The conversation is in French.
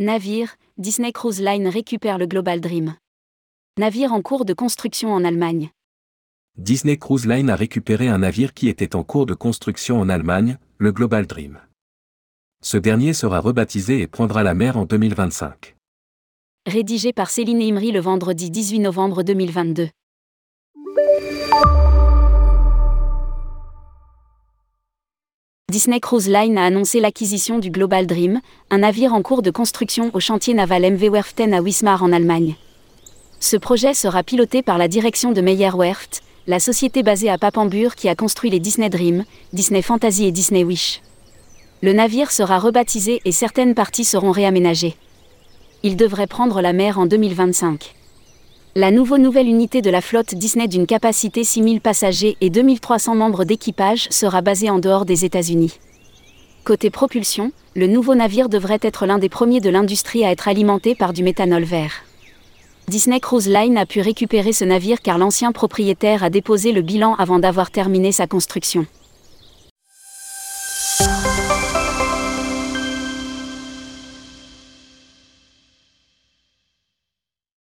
Navire, Disney Cruise Line récupère le Global Dream. Navire en cours de construction en Allemagne. Disney Cruise Line a récupéré un navire qui était en cours de construction en Allemagne, le Global Dream. Ce dernier sera rebaptisé et prendra la mer en 2025. Rédigé par Céline Imri le vendredi 18 novembre 2022. Disney Cruise Line a annoncé l'acquisition du Global Dream, un navire en cours de construction au chantier naval MV Werften à Wismar en Allemagne. Ce projet sera piloté par la direction de Meyer Werft, la société basée à Papenburg qui a construit les Disney Dream, Disney Fantasy et Disney Wish. Le navire sera rebaptisé et certaines parties seront réaménagées. Il devrait prendre la mer en 2025. La nouveau nouvelle unité de la flotte Disney d'une capacité 6000 passagers et 2300 membres d'équipage sera basée en dehors des États-Unis. Côté propulsion, le nouveau navire devrait être l'un des premiers de l'industrie à être alimenté par du méthanol vert. Disney Cruise Line a pu récupérer ce navire car l'ancien propriétaire a déposé le bilan avant d'avoir terminé sa construction.